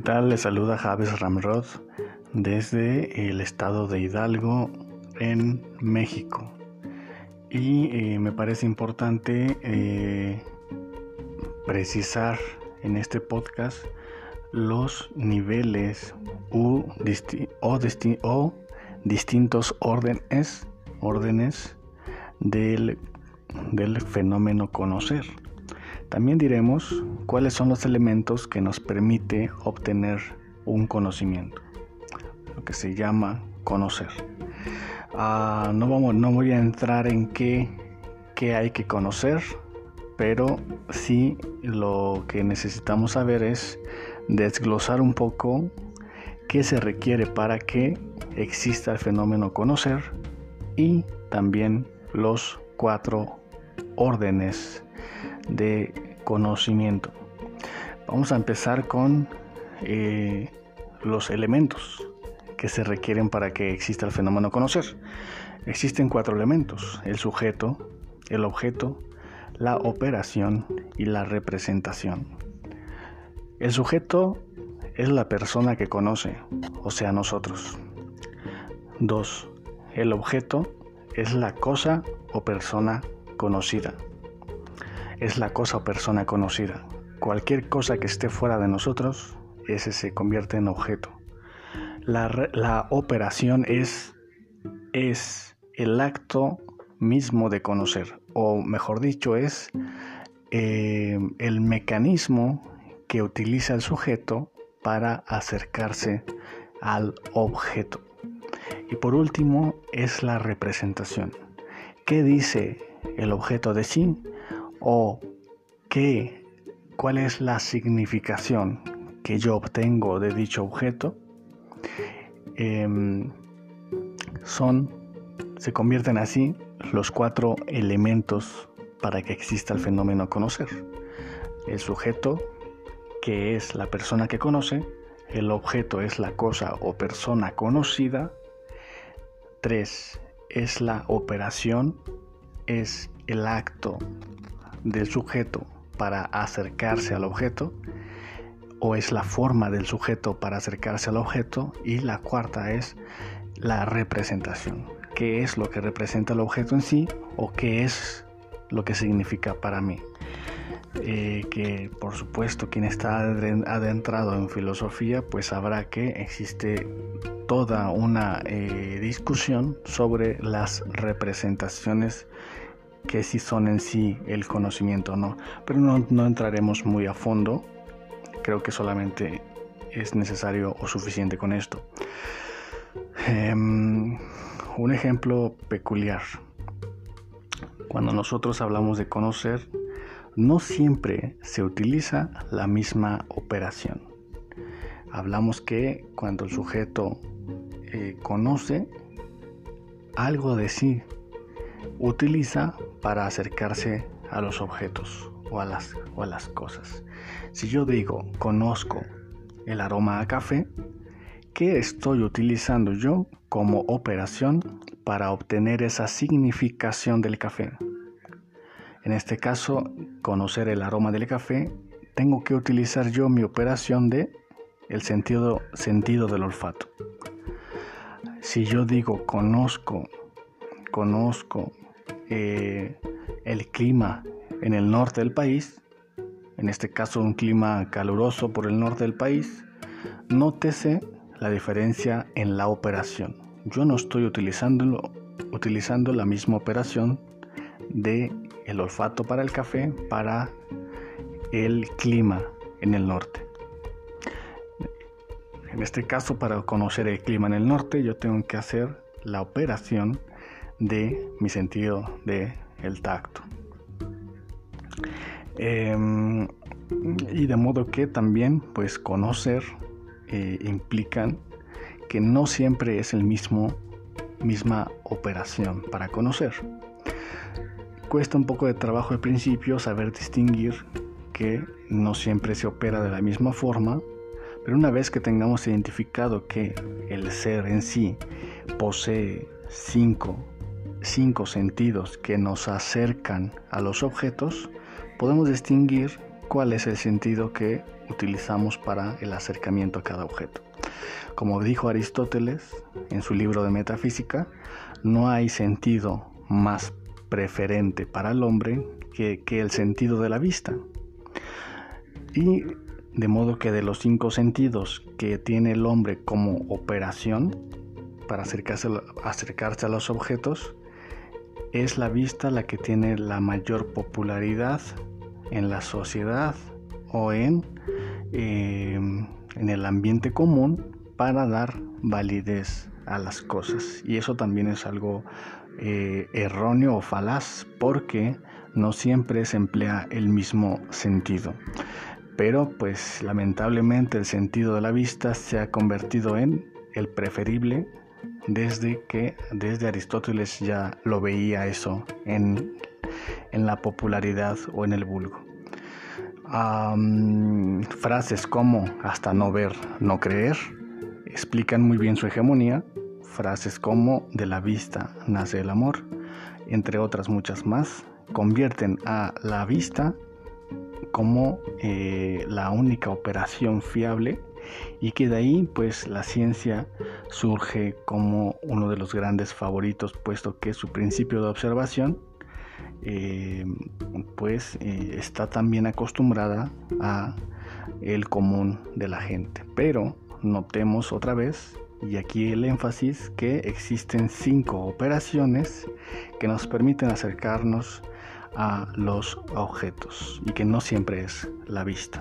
¿qué tal? Les saluda Javes Ramrod desde el estado de Hidalgo en México. Y eh, me parece importante eh, precisar en este podcast los niveles u o, o, distintos órdenes, órdenes del, del fenómeno conocer. También diremos cuáles son los elementos que nos permite obtener un conocimiento, lo que se llama conocer. Ah, no, vamos, no voy a entrar en qué, qué hay que conocer, pero sí lo que necesitamos saber es desglosar un poco qué se requiere para que exista el fenómeno conocer y también los cuatro órdenes de conocimiento. Vamos a empezar con eh, los elementos que se requieren para que exista el fenómeno conocer. Existen cuatro elementos, el sujeto, el objeto, la operación y la representación. El sujeto es la persona que conoce, o sea, nosotros. 2. El objeto es la cosa o persona conocida es la cosa o persona conocida. Cualquier cosa que esté fuera de nosotros, ese se convierte en objeto. La, operación es, es el acto mismo de conocer, o mejor dicho, es eh, el mecanismo que utiliza el sujeto para acercarse al objeto. Y por último es la representación. ¿Qué dice el objeto de sí? O qué, cuál es la significación que yo obtengo de dicho objeto, em, son, se convierten así los cuatro elementos para que exista el fenómeno conocer. El sujeto, que es la persona que conoce, el objeto es la cosa o persona conocida, tres, es la operación, es el acto del sujeto para acercarse al objeto o es la forma del sujeto para acercarse al objeto y la cuarta es la representación, qué es lo que representa el objeto en sí o qué es lo que significa para mí. Eh, que por supuesto quien está adentrado en filosofía pues sabrá que existe toda una eh, discusión sobre las representaciones que si son en sí el conocimiento o no. Pero no, no entraremos muy a fondo. Creo que solamente es necesario o suficiente con esto. Em, un ejemplo peculiar. Cuando nosotros hablamos de conocer, no siempre se utiliza la misma operación. Hablamos que cuando el sujeto eh, conoce algo de sí, utiliza para acercarse a los objetos o a las, o a las cosas. Si yo digo conozco el aroma a café, ¿qué estoy utilizando yo como operación para obtener esa significación del café? En este caso, conocer el aroma del café, tengo que utilizar yo mi operación de el sentido, sentido del olfato. Si yo digo conozco, conozco eh, el clima en el norte del país, en este caso un clima caluroso por el norte del país, nótese la diferencia en la operación. Yo no estoy utilizando, utilizando la misma operación de olfato para el café para el clima en el norte. En este caso, para conocer el clima en el norte, yo tengo que hacer la operación de mi sentido de el tacto. Em, y de modo que también pues conocer eh, implican que no siempre es el mismo misma operación para conocer. Cuesta un poco de trabajo al principio saber distinguir que no siempre se opera de la misma forma, pero una vez que tengamos identificado que el ser en sí posee cinco cinco sentidos que nos acercan a los objetos, podemos distinguir cuál es el sentido que utilizamos para el acercamiento a cada objeto. Como dijo Aristóteles en su libro de Metafísica, no hay sentido más preferente para el hombre que, que el sentido de la vista. Y de modo que de los cinco sentidos que tiene el hombre como operación para acercarse, acercarse a los objetos, es la vista la que tiene la mayor popularidad en la sociedad o en, em, en el ambiente común para dar validez a las cosas. Y eso también es algo eh, erróneo o falaz porque no siempre se emplea el mismo sentido. Pero pues lamentablemente el sentido de la vista se ha convertido en el preferible desde que desde Aristóteles ya lo veía eso en, la popularidad o en el vulgo. frases como hasta no ver, no creer explican muy bien su hegemonía. Frases como de la vista nace el amor, entre otras muchas más, convierten a la vista como eh, la única operación fiable y que de ahí pues la ciencia surge como uno de los grandes favoritos puesto que su principio de observación eh, pues eh, está también acostumbrada a el común de la gente pero notemos otra vez y aquí el énfasis que existen cinco operaciones que nos permiten acercarnos a los objetos y que no siempre es la vista.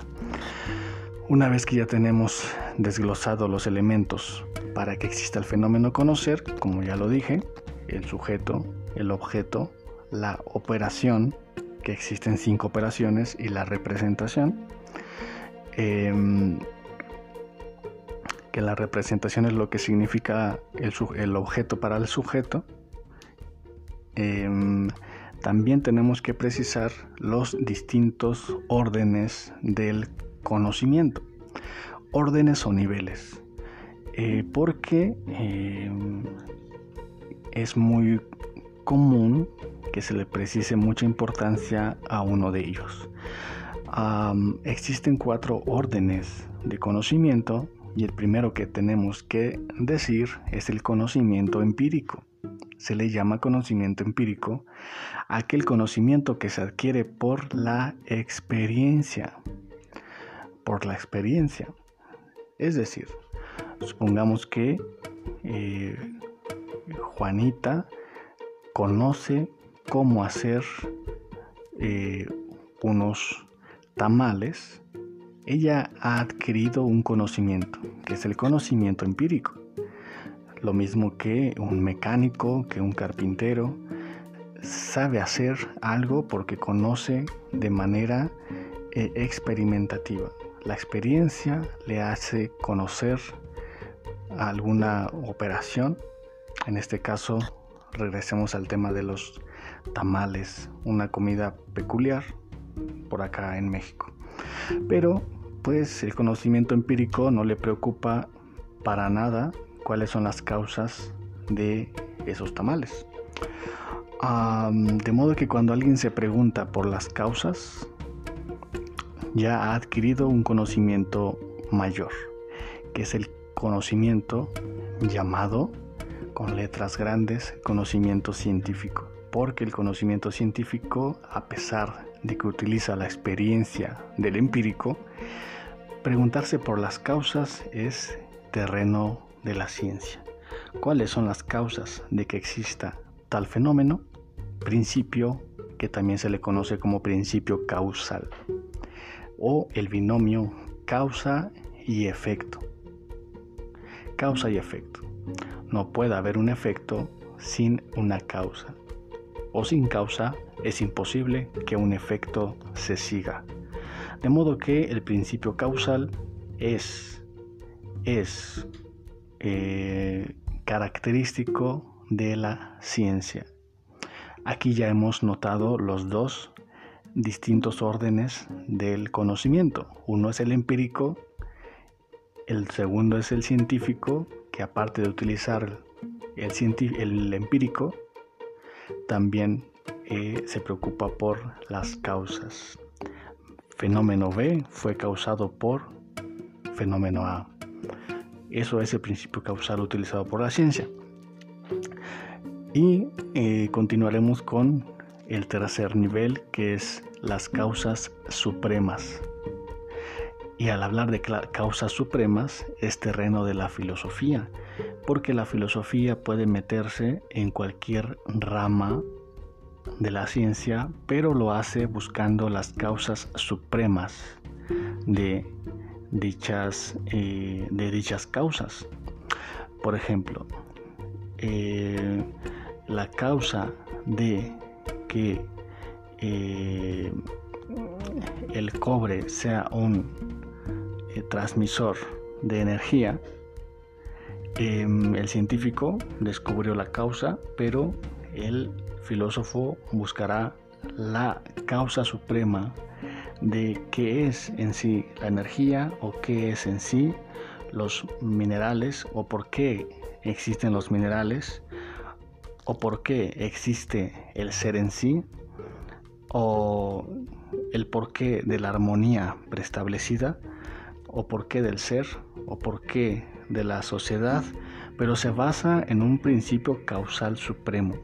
Una vez que ya tenemos desglosado los elementos para que exista el fenómeno conocer, como ya lo dije, el sujeto, el objeto, la operación, que existen cinco operaciones, y la representación, em, que la representación es lo que significa el, objeto para el sujeto, em, también tenemos que precisar los distintos órdenes del conocimiento, órdenes o niveles, eh, porque eh, es muy común que se le precise mucha importancia a uno de ellos. existen cuatro órdenes de conocimiento y el primero que tenemos que decir es el conocimiento empírico. Se le llama conocimiento empírico aquel conocimiento que se adquiere por la experiencia por la experiencia. Es decir, supongamos que eh, Juanita conoce cómo hacer eh, unos tamales. Ella ha adquirido un conocimiento, que es el conocimiento empírico. Lo mismo que un mecánico, que un carpintero, sabe hacer algo porque conoce de manera eh, experimentativa. La experiencia le hace conocer alguna operación. En este caso, regresemos al tema de los tamales, una comida peculiar por acá en México. Pero, pues el conocimiento empírico no le preocupa para nada cuáles son las causas de esos tamales. de modo que cuando alguien se pregunta por las causas, ya ha adquirido un conocimiento mayor, que es el conocimiento llamado con letras grandes conocimiento científico, porque el conocimiento científico, a pesar de que utiliza la experiencia del empírico, preguntarse por las causas es terreno de la ciencia. ¿Cuáles son las causas de que exista tal fenómeno? Principio que también se le conoce como principio causal o el binomio causa y efecto. Causa y efecto. No puede haber un efecto sin una causa. O sin causa es imposible que un efecto se siga. De modo que el principio causal es, es eh, característico de la ciencia. Aquí ya hemos notado los dos distintos órdenes del conocimiento. Uno es el empírico, el segundo es el científico, que aparte de utilizar el, empírico, también eh, se preocupa por las causas. fenómeno B fue causado por fenómeno A. Eso es el principio causal utilizado por la ciencia. Y eh, continuaremos con el tercer nivel, que es las causas supremas. Y al hablar de causas supremas es terreno de la filosofía, porque la filosofía puede meterse en cualquier rama de la ciencia, pero lo hace buscando las causas supremas de dichas, eh, de dichas causas. Por ejemplo, eh, la causa de que eh, el cobre sea un transmisor de energía, em, el científico descubrió la causa, pero el filósofo buscará la causa suprema de qué es en sí la energía o qué es en sí los minerales o por qué existen los minerales o por qué existe el ser en sí o el porqué de la armonía preestablecida o porqué del ser o porqué de la sociedad, pero se basa en un principio causal supremo.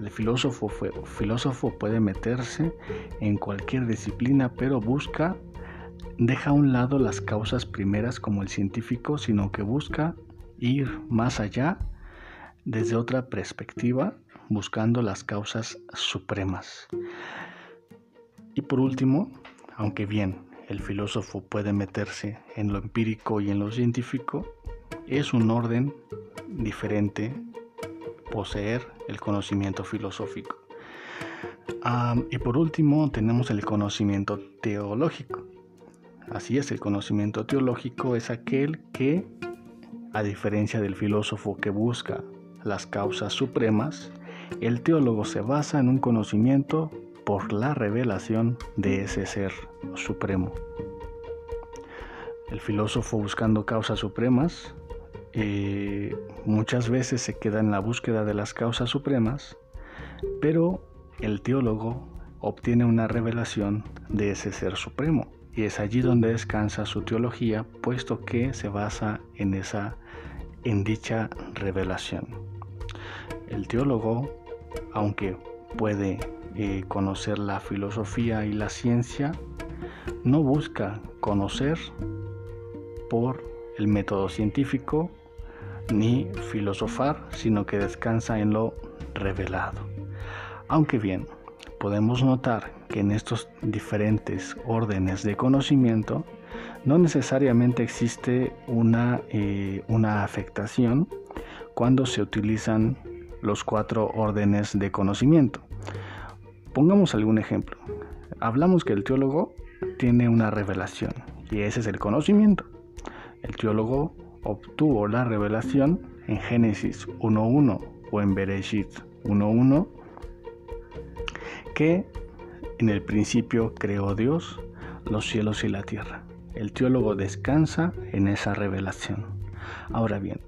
El filósofo, filósofo puede meterse en cualquier disciplina, pero busca, deja a un lado las causas primeras como el científico, sino que busca ir más allá desde otra perspectiva, buscando las causas supremas. Y por último, aunque bien el filósofo puede meterse en lo empírico y en lo científico, es un orden diferente poseer el conocimiento filosófico. y por último tenemos el conocimiento teológico. Así es, el conocimiento teológico es aquel que, a diferencia del filósofo que busca las causas supremas, el teólogo se basa en un conocimiento por la revelación de ese ser supremo. El filósofo buscando causas supremas eh, muchas veces se queda en la búsqueda de las causas supremas, pero el teólogo obtiene una revelación de ese ser supremo y es allí donde descansa su teología, puesto que se basa en esa en dicha revelación. El teólogo, aunque puede eh, conocer la filosofía y la ciencia, no busca conocer por el método científico ni filosofar, sino que descansa en lo revelado. Aunque bien, podemos notar que en estos diferentes órdenes de conocimiento no necesariamente existe una, eh, una afectación cuando se utilizan los cuatro órdenes de conocimiento. Pongamos algún ejemplo. Hablamos que el teólogo tiene una revelación y ese es el conocimiento. El teólogo obtuvo la revelación en Génesis 1.1 o en Bereshit 1.1 que en el principio creó Dios los cielos y la tierra. El teólogo descansa en esa revelación. Ahora bien,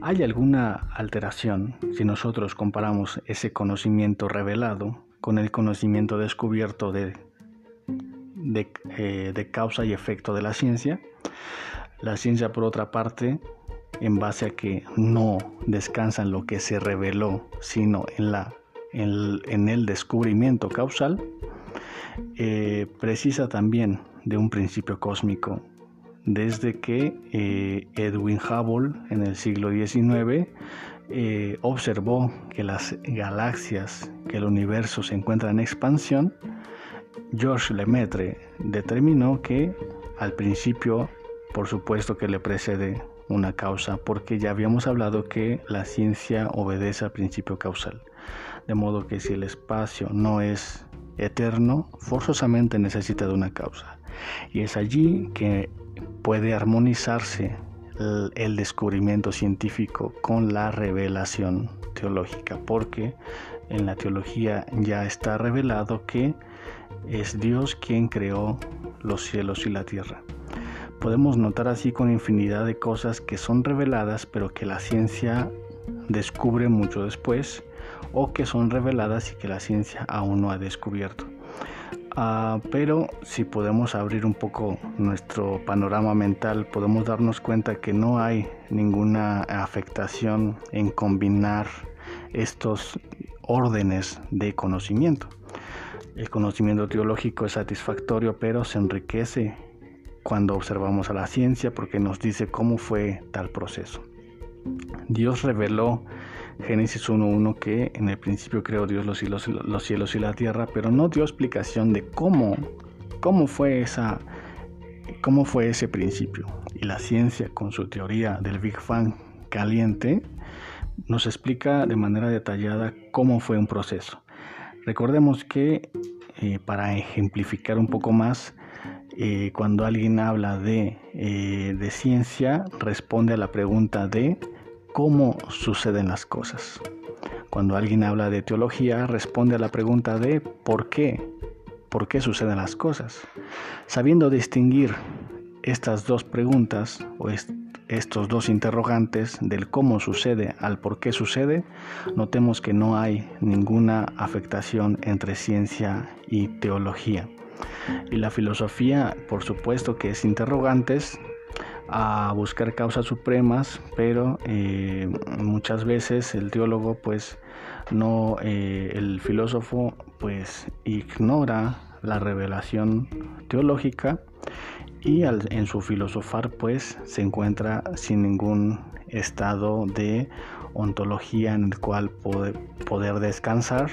¿hay alguna alteración si nosotros comparamos ese conocimiento revelado con el conocimiento descubierto de, eh, de causa y efecto de la ciencia? La ciencia, por otra parte, en base a que no descansa en lo que se reveló, sino en, la, en, el descubrimiento causal, eh, precisa también de un principio cósmico. Desde que eh, Edwin Hubble en el siglo XIX eh, observó que las galaxias, que el universo se encuentra en expansión, George Lemaitre determinó que al principio por supuesto que le precede una causa, porque ya habíamos hablado que la ciencia obedece al principio causal. De modo que si el espacio no es eterno, forzosamente necesita de una causa. Y es allí que puede armonizarse el, descubrimiento científico con la revelación teológica, porque en la teología ya está revelado que es Dios quien creó los cielos y la tierra podemos notar así con infinidad de cosas que son reveladas pero que la ciencia descubre mucho después o que son reveladas y que la ciencia aún no ha descubierto. Ah, pero si podemos abrir un poco nuestro panorama mental, podemos darnos cuenta que no hay ninguna afectación en combinar estos órdenes de conocimiento. El conocimiento teológico es satisfactorio, pero se enriquece cuando observamos a la ciencia porque nos dice cómo fue tal proceso. Dios reveló Génesis 1.1 que en el principio creó Dios los cielos, los cielos y la tierra, pero no dio explicación de cómo, cómo fue esa, cómo fue ese principio. Y la ciencia con su teoría del Big Bang caliente nos explica de manera detallada cómo fue un proceso. Recordemos que eh, para ejemplificar un poco más, eh, cuando alguien habla de, eh, de ciencia, responde a la pregunta de cómo suceden las cosas. Cuando alguien habla de teología, responde a la pregunta de por qué, por qué suceden las cosas. Sabiendo distinguir estas dos preguntas o estos dos interrogantes del cómo sucede al por qué sucede, notemos que no hay ninguna afectación entre ciencia y teología. Y la filosofía, por supuesto que es interrogantes, a buscar causas supremas, pero eh, muchas veces el teólogo pues no, eh, el filósofo pues ignora la revelación teológica y en su filosofar pues se encuentra sin ningún estado de ontología en el cual poder, poder descansar.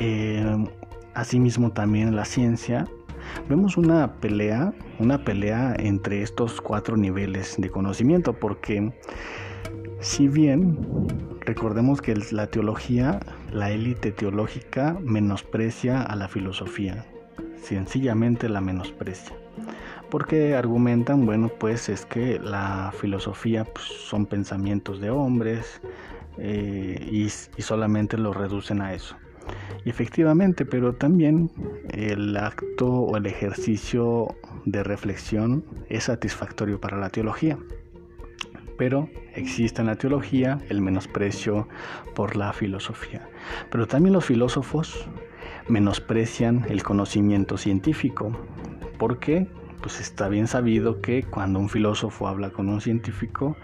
Eh, asimismo también la ciencia vemos una pelea, una pelea entre estos cuatro niveles de conocimiento, porque si bien recordemos que la teología, la élite teológica menosprecia a la filosofía, sencillamente la menosprecia. Porque argumentan, bueno, pues es que la filosofía pues, son pensamientos de hombres eh, y, y solamente lo reducen a eso. Efectivamente, pero también el acto o el ejercicio de reflexión es satisfactorio para la teología. Pero existe en la teología el menosprecio por la filosofía. Pero también los filósofos menosprecian el conocimiento científico. porque Pues está bien sabido que cuando un filósofo habla con un científico,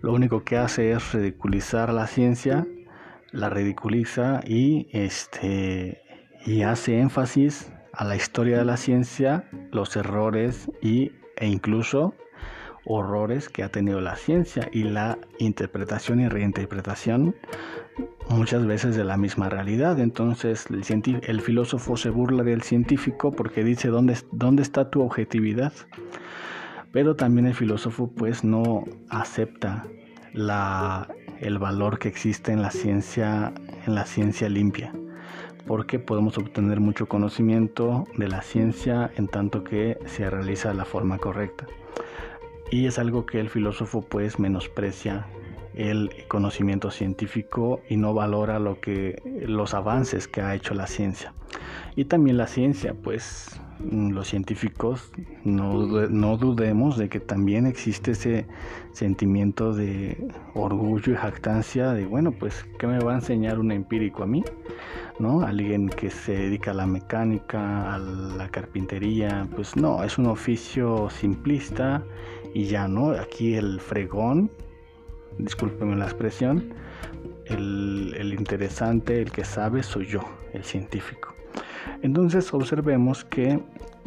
lo único que hace es ridiculizar la ciencia la ridiculiza y este y hace énfasis a la historia de la ciencia, los errores y, e incluso horrores que ha tenido la ciencia y la interpretación y reinterpretación muchas veces de la misma realidad. Entonces el, el filósofo se burla del científico porque dice ¿dónde, dónde está tu objetividad. Pero también el filósofo pues no acepta la, el valor que existe en la ciencia, en la ciencia limpia, porque podemos obtener mucho conocimiento de la ciencia en tanto que se realiza de la forma correcta. Y es algo que el filósofo pues menosprecia el conocimiento científico y no valora lo que los avances que ha hecho la ciencia. Y también la ciencia, pues mm, los científicos no, no dudemos de que también existe ese sentimiento de orgullo y jactancia de, bueno, pues, ¿qué me va a enseñar un empírico a mí? ¿No? Alguien que se dedica a la mecánica, a la carpintería, pues no, es un oficio simplista y ya, ¿no? Aquí el fregón discúlpeme la expresión, el, el, interesante, el que sabe, soy yo, el científico. Entonces observemos que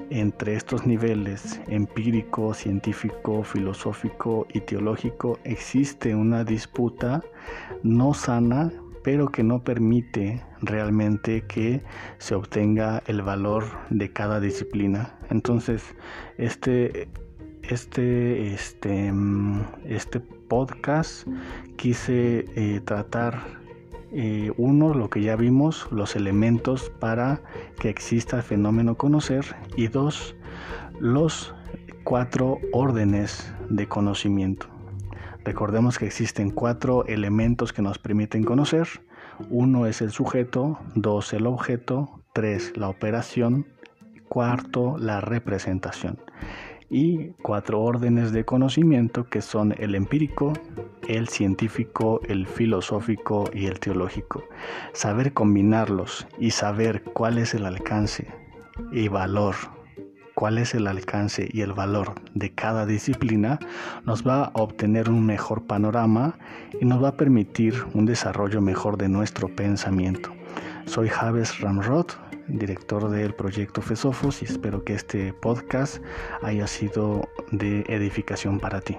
entre estos niveles empírico, científico, filosófico y teológico existe una disputa no sana, pero que no permite realmente que se obtenga el valor de cada disciplina. Entonces, este este, este, mm, este podcast quise eh, tratar eh, uno, lo que ya vimos, los elementos para que exista el fenómeno conocer y dos, los cuatro órdenes de conocimiento. Recordemos que existen cuatro elementos que nos permiten conocer. Uno es el sujeto, dos el objeto, tres la operación, cuarto la representación y cuatro órdenes de conocimiento que son el empírico, el científico, el filosófico y el teológico. Saber combinarlos y saber cuál es el alcance y valor cuál es el alcance y el valor de cada disciplina, nos va a obtener un mejor panorama y nos va a permitir un desarrollo mejor de nuestro pensamiento. Soy Javes Ramrod, director del proyecto Fesofos, y espero que este podcast haya sido de edificación para ti.